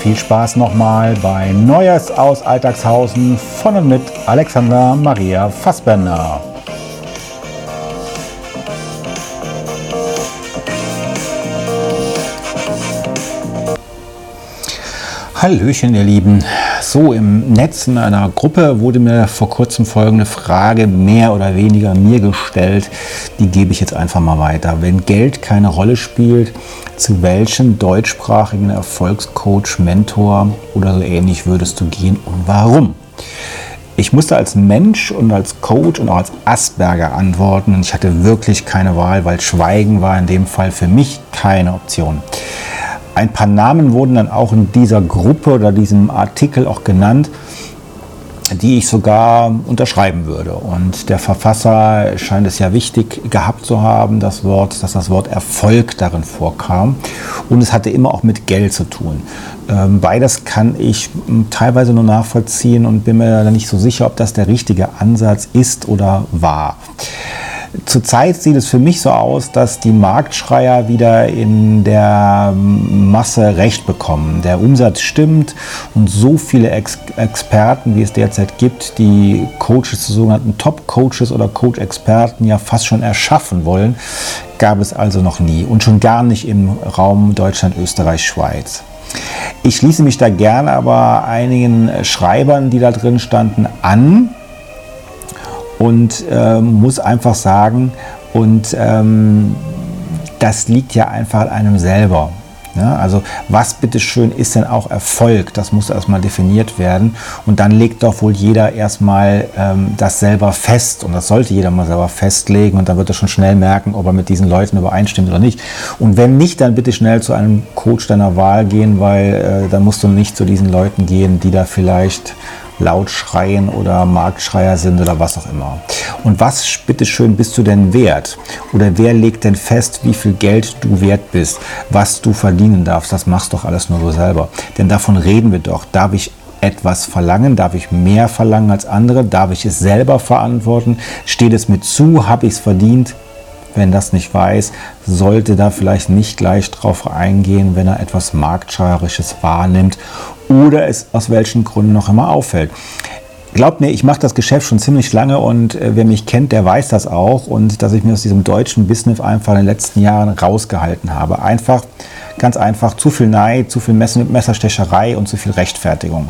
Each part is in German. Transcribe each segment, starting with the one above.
viel Spaß nochmal bei Neues aus Alltagshausen von und mit Alexander Maria Fassbender. Hallöchen, ihr Lieben. So, im Netz in einer Gruppe wurde mir vor kurzem folgende Frage mehr oder weniger mir gestellt. Die gebe ich jetzt einfach mal weiter. Wenn Geld keine Rolle spielt, zu welchem deutschsprachigen Erfolgscoach, Mentor oder so ähnlich würdest du gehen und warum? Ich musste als Mensch und als Coach und auch als Asperger antworten und ich hatte wirklich keine Wahl, weil Schweigen war in dem Fall für mich keine Option. Ein paar Namen wurden dann auch in dieser Gruppe oder diesem Artikel auch genannt, die ich sogar unterschreiben würde. Und der Verfasser scheint es ja wichtig gehabt zu haben, das Wort, dass das Wort Erfolg darin vorkam. Und es hatte immer auch mit Geld zu tun. Ähm, beides kann ich teilweise nur nachvollziehen und bin mir da nicht so sicher, ob das der richtige Ansatz ist oder war. Zurzeit sieht es für mich so aus, dass die Marktschreier wieder in der Masse Recht bekommen. Der Umsatz stimmt und so viele Ex Experten, wie es derzeit gibt, die Coaches, die sogenannten Top-Coaches oder Coach-Experten ja fast schon erschaffen wollen, gab es also noch nie und schon gar nicht im Raum Deutschland, Österreich, Schweiz. Ich schließe mich da gerne aber einigen Schreibern, die da drin standen, an, und äh, muss einfach sagen, und ähm, das liegt ja einfach an einem selber. Ja, also was bitteschön ist denn auch Erfolg? Das muss erstmal definiert werden. Und dann legt doch wohl jeder erstmal ähm, das selber fest. Und das sollte jeder mal selber festlegen. Und dann wird er schon schnell merken, ob er mit diesen Leuten übereinstimmt oder nicht. Und wenn nicht, dann bitte schnell zu einem Coach deiner Wahl gehen, weil äh, dann musst du nicht zu diesen Leuten gehen, die da vielleicht laut schreien oder Marktschreier sind oder was auch immer. Und was, bitteschön, bist du denn wert? Oder wer legt denn fest, wie viel Geld du wert bist, was du verdienen darfst? Das machst doch alles nur so selber. Denn davon reden wir doch. Darf ich etwas verlangen? Darf ich mehr verlangen als andere? Darf ich es selber verantworten? Steht es mir zu? Habe ich es verdient? Wenn das nicht weiß, sollte da vielleicht nicht gleich drauf eingehen, wenn er etwas Marktschreierisches wahrnimmt oder es aus welchen Gründen noch immer auffällt. Glaubt mir, ich mache das Geschäft schon ziemlich lange und äh, wer mich kennt, der weiß das auch und dass ich mir aus diesem deutschen Business einfach in den letzten Jahren rausgehalten habe. Einfach, ganz einfach, zu viel Neid, zu viel Messerstecherei und zu viel Rechtfertigung.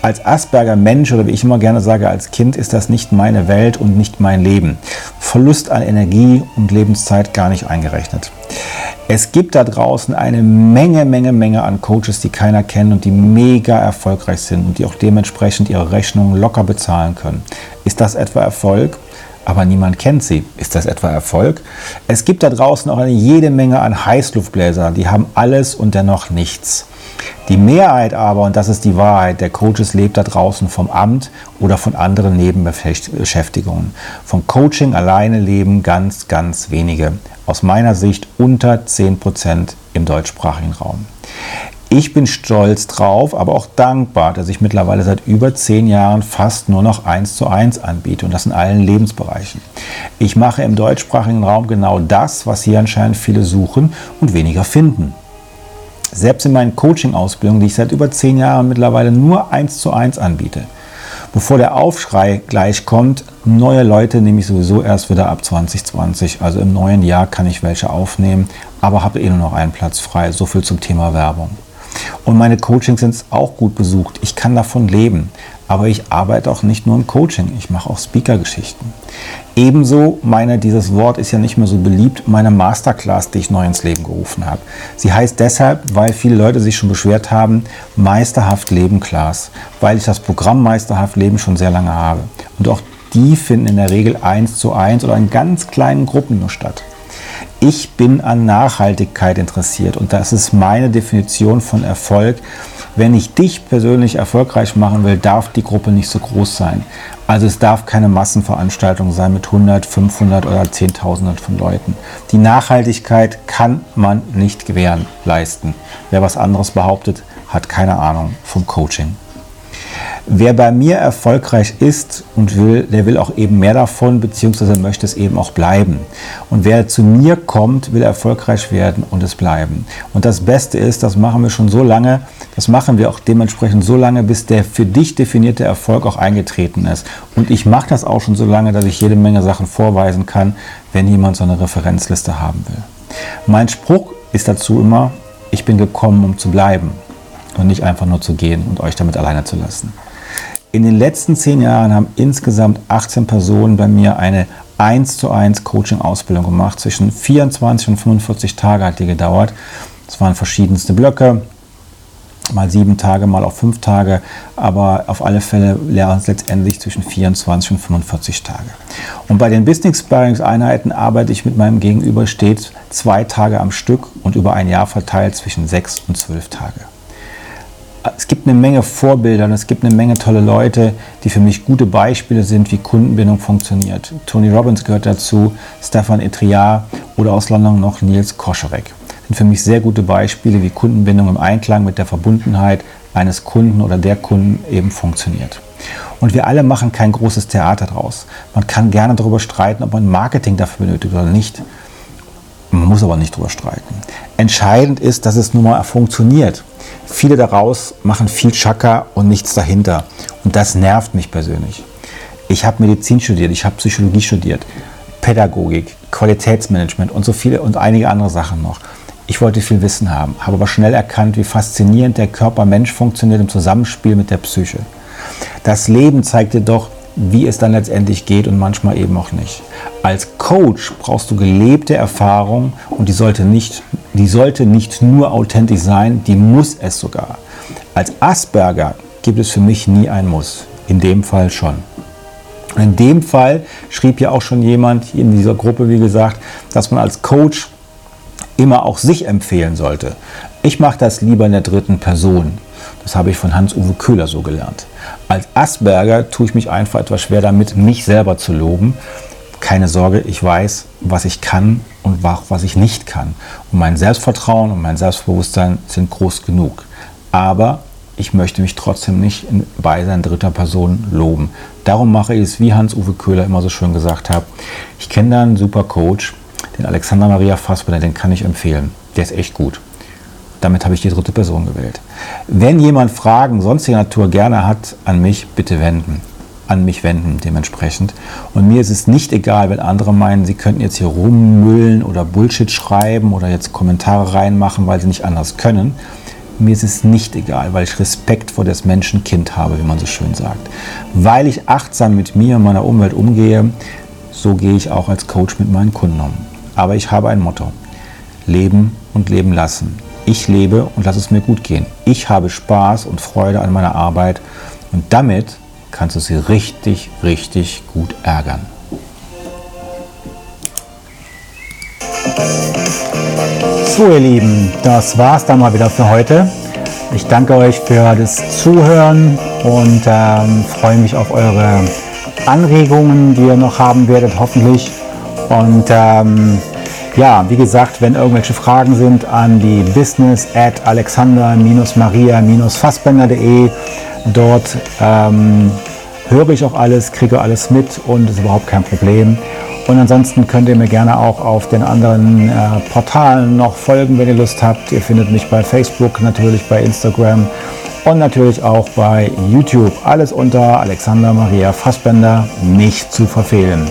Als Asperger Mensch oder wie ich immer gerne sage, als Kind ist das nicht meine Welt und nicht mein Leben. Verlust an Energie und Lebenszeit gar nicht eingerechnet. Es gibt da draußen eine Menge, Menge, Menge an Coaches, die keiner kennt und die mega erfolgreich sind und die auch dementsprechend ihre Rechnungen locker bezahlen können. Ist das etwa Erfolg? Aber niemand kennt sie. Ist das etwa Erfolg? Es gibt da draußen auch eine jede Menge an Heißluftbläser, die haben alles und dennoch nichts. Die Mehrheit aber, und das ist die Wahrheit, der Coaches lebt da draußen vom Amt oder von anderen Nebenbeschäftigungen. Vom Coaching alleine leben ganz, ganz wenige. Aus meiner Sicht unter 10% im deutschsprachigen Raum. Ich bin stolz drauf, aber auch dankbar, dass ich mittlerweile seit über zehn Jahren fast nur noch eins zu eins anbiete und das in allen Lebensbereichen. Ich mache im deutschsprachigen Raum genau das, was hier anscheinend viele suchen und weniger finden. Selbst in meinen Coaching-Ausbildungen, die ich seit über zehn Jahren mittlerweile nur eins zu eins anbiete. Bevor der Aufschrei gleich kommt, neue Leute nehme ich sowieso erst wieder ab 2020. Also im neuen Jahr kann ich welche aufnehmen, aber habe eh nur noch einen Platz frei. So viel zum Thema Werbung. Und meine Coachings sind auch gut besucht. Ich kann davon leben. Aber ich arbeite auch nicht nur im Coaching, ich mache auch Speaker-Geschichten. Ebenso meine, dieses Wort ist ja nicht mehr so beliebt, meine Masterclass, die ich neu ins Leben gerufen habe. Sie heißt deshalb, weil viele Leute sich schon beschwert haben, Meisterhaft Leben Class, weil ich das Programm Meisterhaft Leben schon sehr lange habe. Und auch die finden in der Regel eins zu eins oder in ganz kleinen Gruppen nur statt. Ich bin an Nachhaltigkeit interessiert und das ist meine Definition von Erfolg. Wenn ich dich persönlich erfolgreich machen will, darf die Gruppe nicht so groß sein. Also es darf keine Massenveranstaltung sein mit 100, 500 oder 10.000 von Leuten. Die Nachhaltigkeit kann man nicht gewähren leisten. Wer was anderes behauptet, hat keine Ahnung vom Coaching. Wer bei mir erfolgreich ist und will, der will auch eben mehr davon, beziehungsweise möchte es eben auch bleiben. Und wer zu mir kommt, will erfolgreich werden und es bleiben. Und das Beste ist, das machen wir schon so lange, das machen wir auch dementsprechend so lange, bis der für dich definierte Erfolg auch eingetreten ist. Und ich mache das auch schon so lange, dass ich jede Menge Sachen vorweisen kann, wenn jemand so eine Referenzliste haben will. Mein Spruch ist dazu immer, ich bin gekommen, um zu bleiben und nicht einfach nur zu gehen und euch damit alleine zu lassen. In den letzten zehn Jahren haben insgesamt 18 Personen bei mir eine 1 zu 1 Coaching-Ausbildung gemacht. Zwischen 24 und 45 Tage hat die gedauert. Es waren verschiedenste Blöcke, mal sieben Tage, mal auch fünf Tage, aber auf alle Fälle lernen es letztendlich zwischen 24 und 45 Tage. Und bei den Business Sparings Einheiten arbeite ich mit meinem Gegenüber stets zwei Tage am Stück und über ein Jahr verteilt zwischen sechs und zwölf Tage es gibt eine Menge Vorbilder und es gibt eine Menge tolle Leute, die für mich gute Beispiele sind, wie Kundenbindung funktioniert. Tony Robbins gehört dazu, Stefan Etriar oder aus London noch Nils Koscherek. Sind für mich sehr gute Beispiele, wie Kundenbindung im Einklang mit der Verbundenheit eines Kunden oder der Kunden eben funktioniert. Und wir alle machen kein großes Theater draus. Man kann gerne darüber streiten, ob man Marketing dafür benötigt oder nicht. Man muss aber nicht darüber streiten. Entscheidend ist, dass es nun mal funktioniert. Viele daraus machen viel Chaka und nichts dahinter. Und das nervt mich persönlich. Ich habe Medizin studiert, ich habe Psychologie studiert, Pädagogik, Qualitätsmanagement und so viele und einige andere Sachen noch. Ich wollte viel Wissen haben, habe aber schnell erkannt, wie faszinierend der Körper-Mensch funktioniert im Zusammenspiel mit der Psyche. Das Leben zeigt dir doch, wie es dann letztendlich geht und manchmal eben auch nicht. Als Coach brauchst du gelebte Erfahrung und die sollte nicht, die sollte nicht nur authentisch sein, die muss es sogar. Als Asperger gibt es für mich nie ein Muss. In dem Fall schon. In dem Fall schrieb ja auch schon jemand in dieser Gruppe, wie gesagt, dass man als Coach immer auch sich empfehlen sollte. Ich mache das lieber in der dritten Person. Das habe ich von Hans-Uwe Köhler so gelernt. Als Asperger tue ich mich einfach etwas schwer damit, mich selber zu loben. Keine Sorge, ich weiß, was ich kann und was ich nicht kann. Und mein Selbstvertrauen und mein Selbstbewusstsein sind groß genug. Aber ich möchte mich trotzdem nicht in Beisein dritter Person loben. Darum mache ich es, wie Hans-Uwe Köhler immer so schön gesagt hat. Ich kenne da einen super Coach, den Alexander Maria Fassbender, den kann ich empfehlen. Der ist echt gut. Damit habe ich die dritte Person gewählt. Wenn jemand Fragen sonstiger Natur gerne hat, an mich bitte wenden. An mich wenden dementsprechend. Und mir ist es nicht egal, wenn andere meinen, sie könnten jetzt hier rummüllen oder Bullshit schreiben oder jetzt Kommentare reinmachen, weil sie nicht anders können. Mir ist es nicht egal, weil ich Respekt vor des Menschen Kind habe, wie man so schön sagt. Weil ich achtsam mit mir und meiner Umwelt umgehe, so gehe ich auch als Coach mit meinen Kunden um. Aber ich habe ein Motto. Leben und leben lassen. Ich lebe und lass es mir gut gehen. Ich habe Spaß und Freude an meiner Arbeit und damit kannst du sie richtig, richtig gut ärgern. So ihr Lieben, das war es dann mal wieder für heute. Ich danke euch für das Zuhören und ähm, freue mich auf eure Anregungen, die ihr noch haben werdet, hoffentlich. Und ähm, ja, wie gesagt, wenn irgendwelche Fragen sind an die business at alexander-maria-fassbender.de. Dort ähm, höre ich auch alles, kriege alles mit und ist überhaupt kein Problem. Und ansonsten könnt ihr mir gerne auch auf den anderen äh, Portalen noch folgen, wenn ihr Lust habt. Ihr findet mich bei Facebook, natürlich bei Instagram und natürlich auch bei YouTube. Alles unter Alexander Maria Fassbender, nicht zu verfehlen.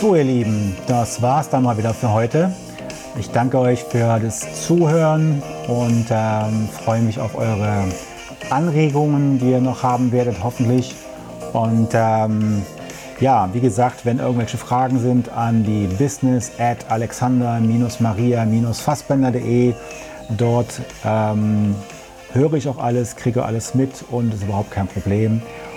So ihr Lieben, das war's dann mal wieder für heute. Ich danke euch für das Zuhören und ähm, freue mich auf eure Anregungen, die ihr noch haben werdet, hoffentlich. Und ähm, ja, wie gesagt, wenn irgendwelche Fragen sind an die business at alexander-maria-fassbender.de. Dort ähm, höre ich auch alles, kriege alles mit und ist überhaupt kein Problem.